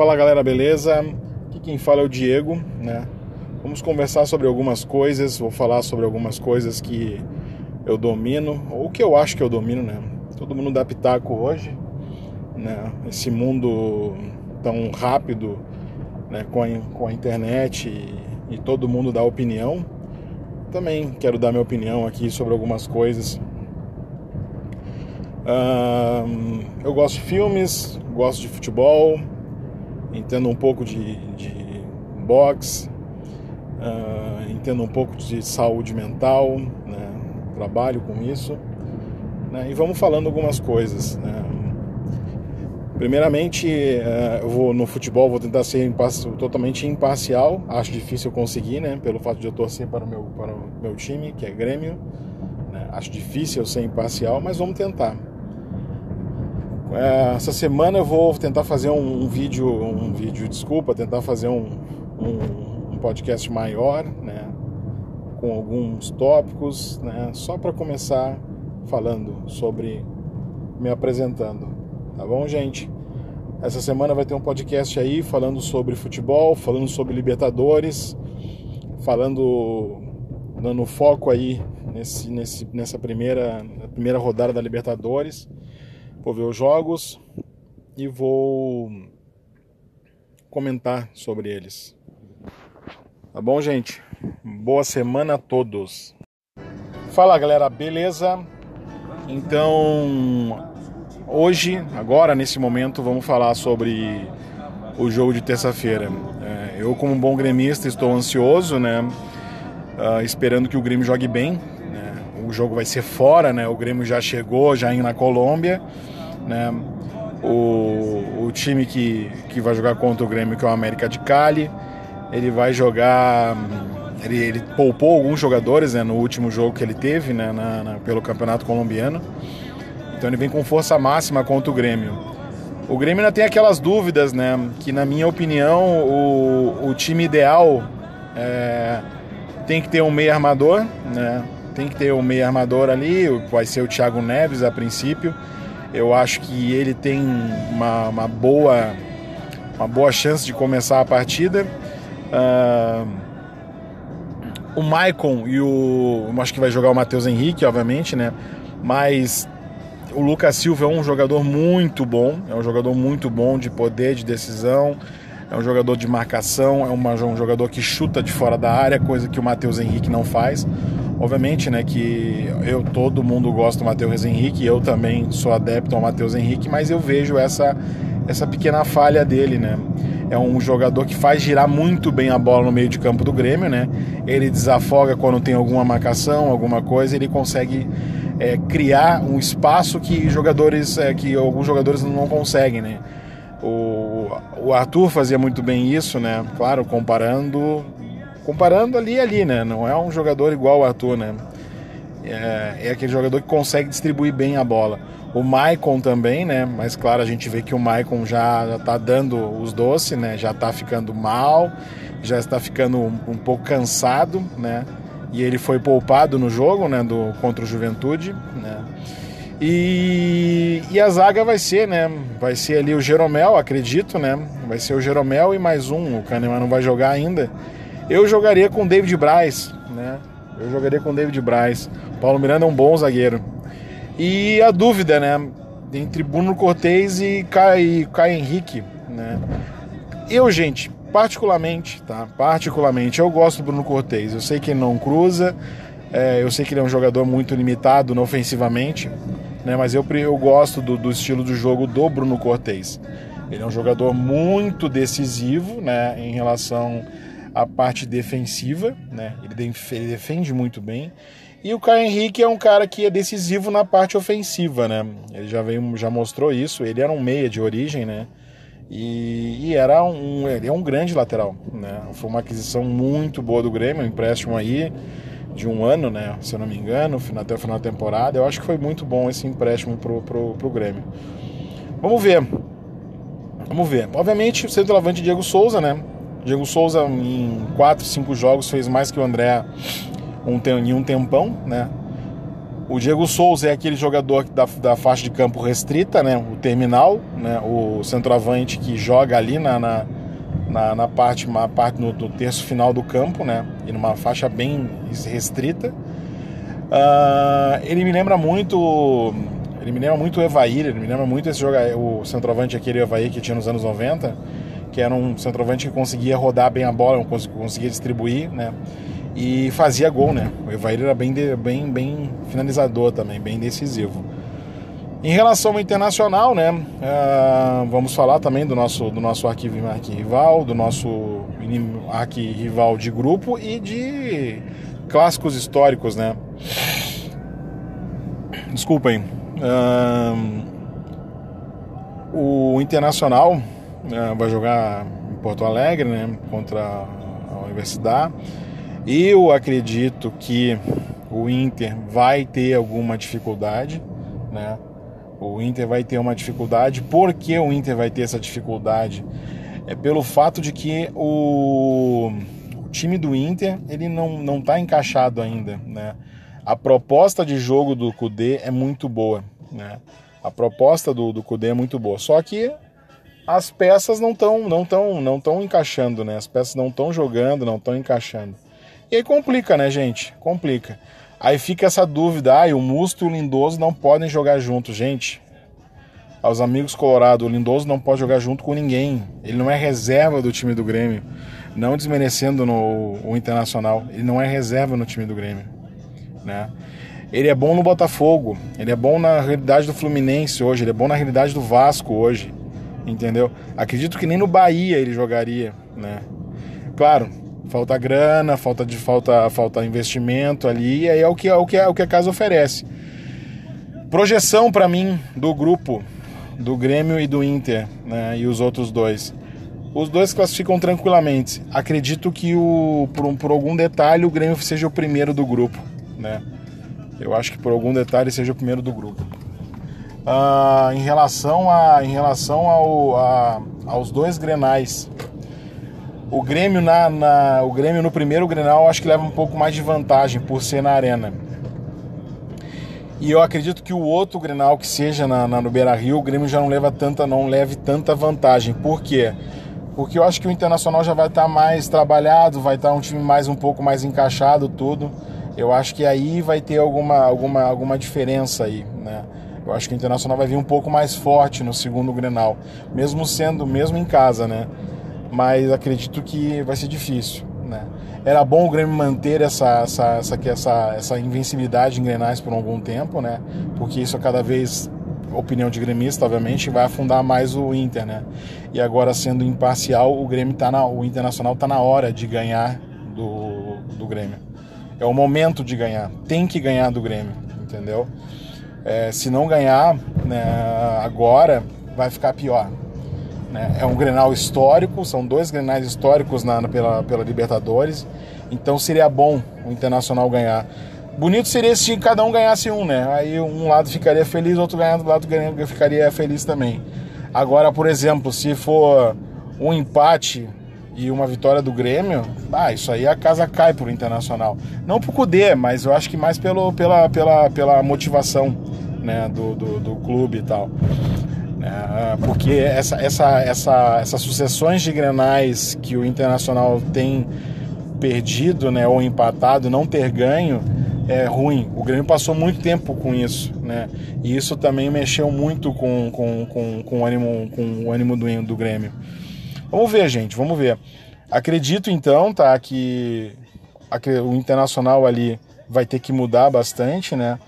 Fala galera, beleza? Aqui quem fala é o Diego, né? Vamos conversar sobre algumas coisas, vou falar sobre algumas coisas que eu domino, ou que eu acho que eu domino, né? Todo mundo dá pitaco hoje, né? Esse mundo tão rápido, né? com, a, com a internet e, e todo mundo dá opinião. Também quero dar minha opinião aqui sobre algumas coisas. eu gosto de filmes, gosto de futebol, entendo um pouco de, de boxe, uh, entendo um pouco de saúde mental, né? trabalho com isso, né? e vamos falando algumas coisas. Né? Primeiramente, uh, eu vou no futebol vou tentar ser totalmente imparcial. Acho difícil conseguir, né? Pelo fato de eu torcer para o meu para o meu time, que é Grêmio. Né? Acho difícil ser imparcial, mas vamos tentar. É, essa semana eu vou tentar fazer um, um, vídeo, um vídeo, desculpa, tentar fazer um, um, um podcast maior, né, com alguns tópicos, né, só para começar falando sobre, me apresentando, tá bom, gente? Essa semana vai ter um podcast aí falando sobre futebol, falando sobre Libertadores, falando, dando foco aí nesse, nesse, nessa primeira, primeira rodada da Libertadores vou ver os jogos e vou comentar sobre eles. Tá bom, gente? Boa semana a todos. Fala galera, beleza? Então, hoje, agora nesse momento, vamos falar sobre o jogo de terça-feira. É, eu, como bom gremista, estou ansioso, né? Uh, esperando que o Grêmio jogue bem. Né? O jogo vai ser fora, né? O Grêmio já chegou, já indo na Colômbia. Né? O, o time que, que vai jogar contra o Grêmio, que é o América de Cali, ele vai jogar. Ele, ele poupou alguns jogadores né, no último jogo que ele teve né, na, na, pelo Campeonato Colombiano. Então ele vem com força máxima contra o Grêmio. O Grêmio ainda tem aquelas dúvidas, né? Que na minha opinião o, o time ideal é, tem que ter um meio armador, né? Tem que ter um meio armador ali, vai ser o Thiago Neves a princípio. Eu acho que ele tem uma, uma boa, uma boa chance de começar a partida. Uh, o Maicon e o. Acho que vai jogar o Matheus Henrique, obviamente, né? Mas o Lucas Silva é um jogador muito bom, é um jogador muito bom de poder, de decisão, é um jogador de marcação, é uma, um jogador que chuta de fora da área, coisa que o Matheus Henrique não faz. Obviamente, né, que eu todo mundo gosta do Matheus Henrique, eu também sou adepto ao Matheus Henrique, mas eu vejo essa essa pequena falha dele, né? É um jogador que faz girar muito bem a bola no meio de campo do Grêmio, né? Ele desafoga quando tem alguma marcação, alguma coisa, ele consegue é, criar um espaço que jogadores, é, que alguns jogadores não conseguem, né? O, o Arthur fazia muito bem isso, né? Claro, comparando comparando ali e ali, né? Não é um jogador igual o Arthur, né? É, é, aquele jogador que consegue distribuir bem a bola. O Maicon também, né? Mas claro, a gente vê que o Maicon já, já tá dando os doces, né? Já tá ficando mal, já está ficando um, um, pouco cansado, né? E ele foi poupado no jogo, né? Do, contra o Juventude, né? E, e a zaga vai ser, né? Vai ser ali o Jeromel, acredito, né? Vai ser o Jeromel e mais um. O Kahneman não vai jogar ainda. Eu jogaria com David Braz, né? Eu jogaria com David Braz. Paulo Miranda é um bom zagueiro. E a dúvida, né? Entre Bruno Cortez e Caio, Caio Henrique, né? Eu, gente, particularmente, tá? Particularmente, eu gosto do Bruno Cortez. Eu sei que ele não cruza, é, eu sei que ele é um jogador muito limitado ofensivamente, né? Mas eu, eu gosto do, do estilo de jogo do Bruno Cortez. Ele é um jogador muito decisivo, né? Em relação a parte defensiva, né? Ele, defende muito bem. E o Caio Henrique é um cara que é decisivo na parte ofensiva, né? Ele já veio, já mostrou isso. Ele era um meia de origem, né? E, e, era um, ele é um grande lateral, né? Foi uma aquisição muito boa do Grêmio, um empréstimo aí de um ano, né? Se eu não me engano, até o final da temporada. Eu acho que foi muito bom esse empréstimo pro, pro, pro Grêmio. Vamos ver. Vamos ver. Obviamente, o centroavante Diego Souza, né? Diego Souza, em 4, 5 jogos, fez mais que o André em um tempão, né? O Diego Souza é aquele jogador da, da faixa de campo restrita, né? O terminal, né? O centroavante que joga ali na, na, na, na parte, uma parte no, no, terço final do campo, né? E numa faixa bem restrita. Uh, ele me lembra muito. Ele me lembra muito o Evair, ele me lembra muito esse jogador, o centroavante aquele Evair que tinha nos anos 90, que era um centroavante que conseguia rodar bem a bola, conseguia distribuir, né? e fazia gol, né? O Evair era bem, bem, bem finalizador também, bem decisivo. Em relação ao internacional, né? Uh, vamos falar também do nosso, do nosso arquirrival, do nosso arquirrival de grupo e de clássicos históricos, né? Desculpem. Uh, o Internacional vai jogar em Porto Alegre, né? Contra a Universidade. Eu acredito que o Inter vai ter alguma dificuldade, né? O Inter vai ter uma dificuldade. Por que o Inter vai ter essa dificuldade? É pelo fato de que o, o time do Inter ele não não está encaixado ainda, né? A proposta de jogo do Cudê é muito boa, né? A proposta do, do Cudê é muito boa. Só que as peças não estão não tão, não tão encaixando, né? As peças não estão jogando, não estão encaixando. E aí complica, né, gente? Complica. Aí fica essa dúvida, ah, o Musto e o Lindoso não podem jogar juntos, gente. Aos amigos Colorado, o Lindoso não pode jogar junto com ninguém. Ele não é reserva do time do Grêmio. Não desmerecendo no, o Internacional, ele não é reserva no time do Grêmio, né? Ele é bom no Botafogo, ele é bom na realidade do Fluminense hoje, ele é bom na realidade do Vasco hoje, entendeu? Acredito que nem no Bahia ele jogaria, né? Claro, falta grana, falta de falta, falta investimento ali, e aí é o que é o que, é, o que a casa oferece. Projeção para mim do grupo do Grêmio e do Inter, né, e os outros dois. Os dois classificam tranquilamente. Acredito que o por, por algum detalhe o Grêmio seja o primeiro do grupo, né? Eu acho que por algum detalhe seja o primeiro do grupo. Ah, em relação a em relação ao, a, aos dois Grenais, o Grêmio, na, na, o Grêmio no primeiro Grenal acho que leva um pouco mais de vantagem por ser na arena. E eu acredito que o outro Grenal que seja na, na, no Beira Rio, o Grêmio já não leva tanta, não leve tanta vantagem. Por quê? Porque eu acho que o Internacional já vai estar tá mais trabalhado, vai estar tá um time mais um pouco mais encaixado, tudo. Eu acho que aí vai ter alguma, alguma, alguma diferença aí, né? Eu acho que o Internacional vai vir um pouco mais forte no segundo Grenal, mesmo sendo, mesmo em casa, né? mas acredito que vai ser difícil. Né? Era bom o Grêmio manter essa, essa, essa, essa, essa invencibilidade em Grenais por algum tempo, né? porque isso a cada vez, opinião de gremista, obviamente, vai afundar mais o Inter. Né? E agora, sendo imparcial, o Grêmio tá na, o Internacional está na hora de ganhar do, do Grêmio. É o momento de ganhar, tem que ganhar do Grêmio, entendeu? É, se não ganhar né, agora, vai ficar pior. Né? É um Grenal histórico, são dois Grenais históricos na, pela, pela Libertadores, então seria bom o Internacional ganhar. Bonito seria se cada um ganhasse um, né? Aí um lado ficaria feliz, outro ganhando, do lado ficaria feliz também. Agora, por exemplo, se for um empate e uma vitória do Grêmio, ah, isso aí a casa cai pro Internacional. Não pro Cudê, mas eu acho que mais pelo, pela, pela, pela motivação né, do, do, do clube e tal. Né? porque essa, essa, essa, essas sucessões de grenais que o Internacional tem perdido né, ou empatado, não ter ganho, é ruim. O Grêmio passou muito tempo com isso, né? E isso também mexeu muito com, com, com, com o ânimo, com o ânimo do, do Grêmio. Vamos ver, gente, vamos ver. Acredito então, tá, que o Internacional ali vai ter que mudar bastante, né?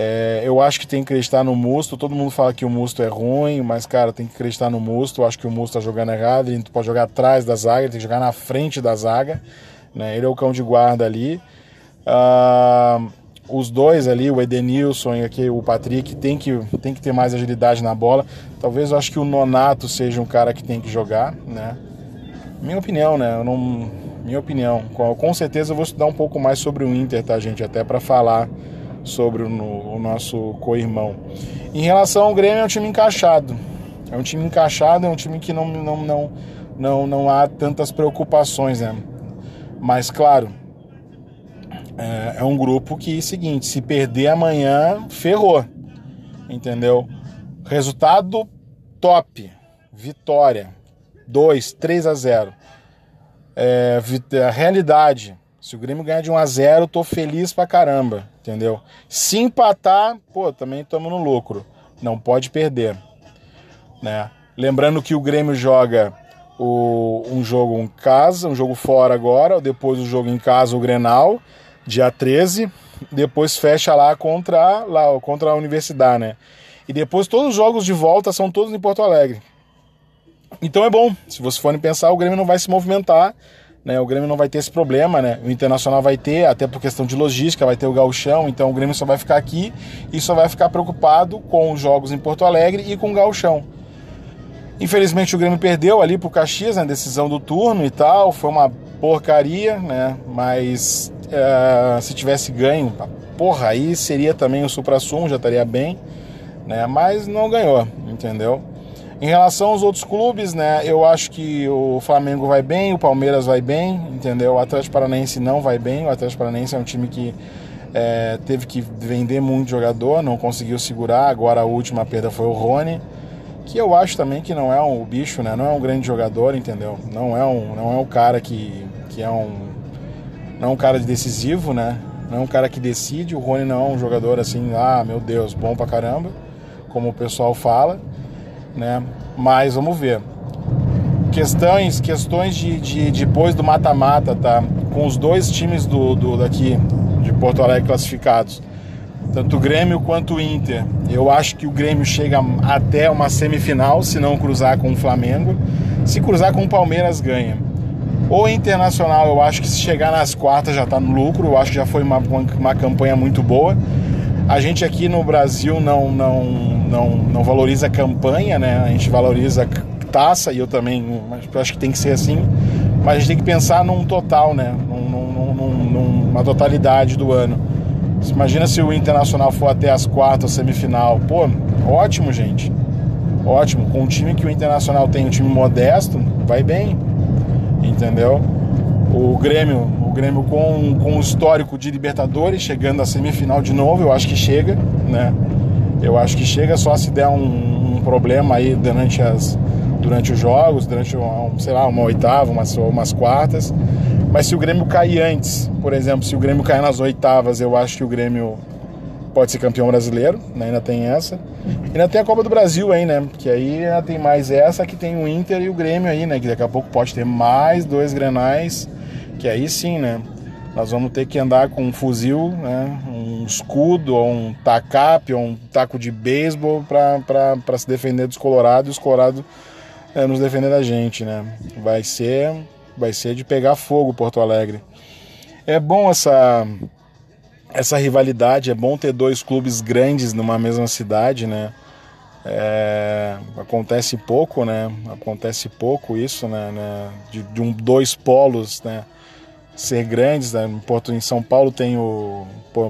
É, eu acho que tem que acreditar no Musto. Todo mundo fala que o Musto é ruim, mas, cara, tem que acreditar no Musto. Eu acho que o Musto tá jogando errado. Ele pode jogar atrás da zaga, ele tem que jogar na frente da zaga. Né? Ele é o cão de guarda ali. Ah, os dois ali, o Edenilson e aqui o Patrick, tem que, tem que ter mais agilidade na bola. Talvez eu acho que o Nonato seja um cara que tem que jogar, né? Minha opinião, né? Eu não, minha opinião. Com, com certeza eu vou estudar um pouco mais sobre o Inter, tá, gente? Até para falar sobre o, o nosso co-irmão. Em relação ao Grêmio, é um time encaixado. É um time encaixado, é um time que não, não, não, não, não há tantas preocupações, né? Mas, claro, é, é um grupo que, seguinte, se perder amanhã, ferrou. Entendeu? Resultado top. Vitória. 2, 3 a 0. É, a realidade. Se o Grêmio ganhar de 1 a 0, tô feliz pra caramba, entendeu? Se empatar, pô, também estamos no lucro. Não pode perder, né? Lembrando que o Grêmio joga o, um jogo em casa, um jogo fora agora, depois o jogo em casa, o Grenal, dia 13, depois fecha lá contra, lá, contra a Universidade, né? E depois todos os jogos de volta são todos em Porto Alegre. Então é bom, se vocês forem pensar, o Grêmio não vai se movimentar, né? O Grêmio não vai ter esse problema, né? O Internacional vai ter, até por questão de logística, vai ter o gauchão, então o Grêmio só vai ficar aqui e só vai ficar preocupado com os jogos em Porto Alegre e com o gauchão. Infelizmente o Grêmio perdeu ali pro Caxias na né? decisão do turno e tal, foi uma porcaria, né? Mas é, se tivesse ganho, porra, aí seria também o supra-sumo, já estaria bem, né? Mas não ganhou, entendeu? Em relação aos outros clubes, né? Eu acho que o Flamengo vai bem, o Palmeiras vai bem, entendeu? O Atlético Paranaense não vai bem. O Atlético Paranaense é um time que é, teve que vender muito jogador, não conseguiu segurar. Agora a última perda foi o Rony, que eu acho também que não é um bicho, né? Não é um grande jogador, entendeu? Não é um, não é um cara que, que é um não é um cara decisivo, né? Não é um cara que decide. O Rony não é um jogador assim, ah, meu Deus, bom pra caramba, como o pessoal fala, né? Mas vamos ver. Questões, questões de, de depois do mata-mata, tá? Com os dois times do, do daqui de Porto Alegre classificados, tanto o Grêmio quanto o Inter. Eu acho que o Grêmio chega até uma semifinal, se não cruzar com o Flamengo. Se cruzar com o Palmeiras, ganha. O Internacional, eu acho que se chegar nas quartas já está no lucro, eu acho que já foi uma, uma, uma, campanha muito boa. A gente aqui no Brasil não, não, não, não valoriza campanha, né? A gente valoriza taça e eu também acho que tem que ser assim. Mas a gente tem que pensar num total, né? Num, num, num, numa totalidade do ano. Imagina se o Internacional for até as quartas, semifinal. Pô, ótimo, gente. Ótimo. Com o time que o Internacional tem, um time modesto, vai bem entendeu? O Grêmio, Grêmio com, com o histórico de Libertadores, chegando à semifinal de novo, eu acho que chega, né? Eu acho que chega só se der um, um problema aí durante, as, durante os jogos, durante, um, sei lá, uma oitava, umas, umas quartas. Mas se o Grêmio cair antes, por exemplo, se o Grêmio cair nas oitavas, eu acho que o Grêmio pode ser campeão brasileiro, né? ainda tem essa. E ainda tem a Copa do Brasil aí, né? Que aí ainda tem mais essa que tem o Inter e o Grêmio aí, né? Que daqui a pouco pode ter mais dois grenais, que aí sim, né? Nós vamos ter que andar com um fuzil, né? um escudo, ou um tacape, ou um taco de beisebol para se defender dos colorados e os colorados é, nos defender da gente, né? Vai ser, vai ser de pegar fogo Porto Alegre. É bom essa essa rivalidade. É bom ter dois clubes grandes numa mesma cidade, né? É, acontece pouco, né? Acontece pouco isso, né? né? De, de, um, dois polos, né? Ser grandes, né? Em, São Paulo tem o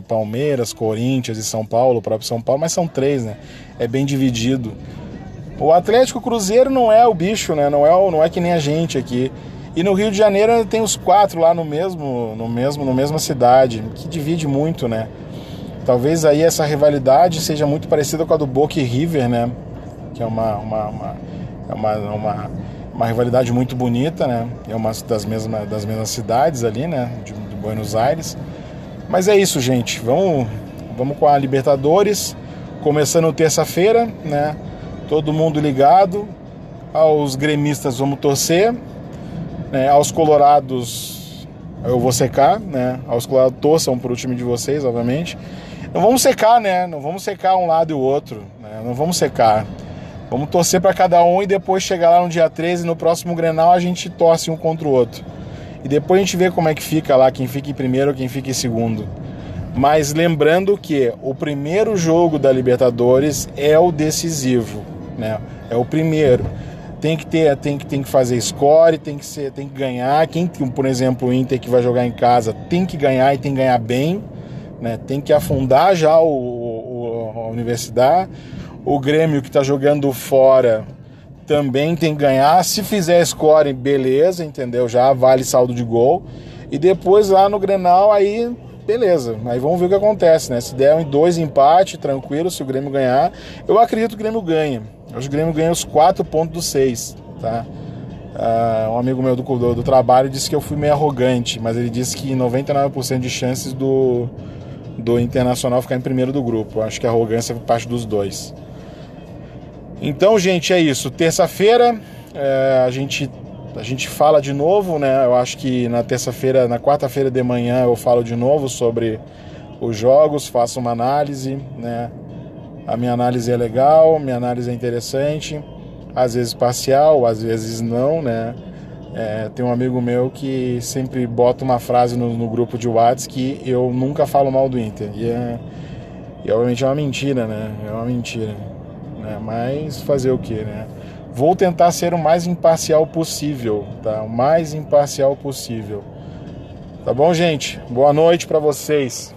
Palmeiras, Corinthians e São Paulo, o próprio São Paulo, mas são três, né? É bem dividido. O Atlético Cruzeiro não é o bicho, né? Não é, não é que nem a gente aqui. E no Rio de Janeiro tem os quatro lá no mesmo, no mesmo, no mesma cidade, que divide muito, né? Talvez aí essa rivalidade seja muito parecida com a do Boca e River, né? Que é uma, uma, uma, é uma, uma, uma rivalidade muito bonita, né? É uma das mesmas, das mesmas cidades ali, né? De, de Buenos Aires. Mas é isso, gente. Vamos, vamos com a Libertadores, começando terça-feira, né? Todo mundo ligado. Aos gremistas vamos torcer. Né, aos colorados eu vou secar, né? Aos colorados torçam para o time de vocês, obviamente. Não vamos secar, né? Não vamos secar um lado e o outro. Né? Não vamos secar. Vamos torcer para cada um e depois chegar lá no dia 13, no próximo Grenal, a gente torce um contra o outro. E depois a gente vê como é que fica lá, quem fica em primeiro, quem fica em segundo. Mas lembrando que o primeiro jogo da Libertadores é o decisivo, né? É o primeiro tem que ter, tem que, tem que fazer score, tem que ser, tem que ganhar. Quem, por exemplo, o Inter que vai jogar em casa tem que ganhar e tem que ganhar bem, né? Tem que afundar já o, o a universidade. O Grêmio que está jogando fora também tem que ganhar. Se fizer score, beleza, entendeu? Já vale saldo de gol. E depois lá no Grenal aí beleza. Aí vamos ver o que acontece, né? Se der um dois empate, tranquilo, se o Grêmio ganhar, eu acredito que o Grêmio ganha. Hoje o Grêmio ganha os quatro pontos dos seis, tá? Uh, um amigo meu do, do, do, trabalho disse que eu fui meio arrogante, mas ele disse que 99% de chances do, do Internacional ficar em primeiro do grupo. Eu acho que a arrogância é parte dos dois. Então, gente, é isso. Terça-feira é, a gente a gente fala de novo, né? Eu acho que na terça-feira, na quarta-feira de manhã eu falo de novo sobre os jogos, faço uma análise, né? A minha análise é legal, minha análise é interessante, às vezes parcial, às vezes não, né? É, tem um amigo meu que sempre bota uma frase no, no, grupo de WhatsApp que eu nunca falo mal do Inter. E, é, e obviamente é uma mentira, né? É uma mentira. Né? Mas fazer o que, né? Vou tentar ser o mais imparcial possível, tá? O mais imparcial possível. Tá bom, gente? Boa noite para vocês.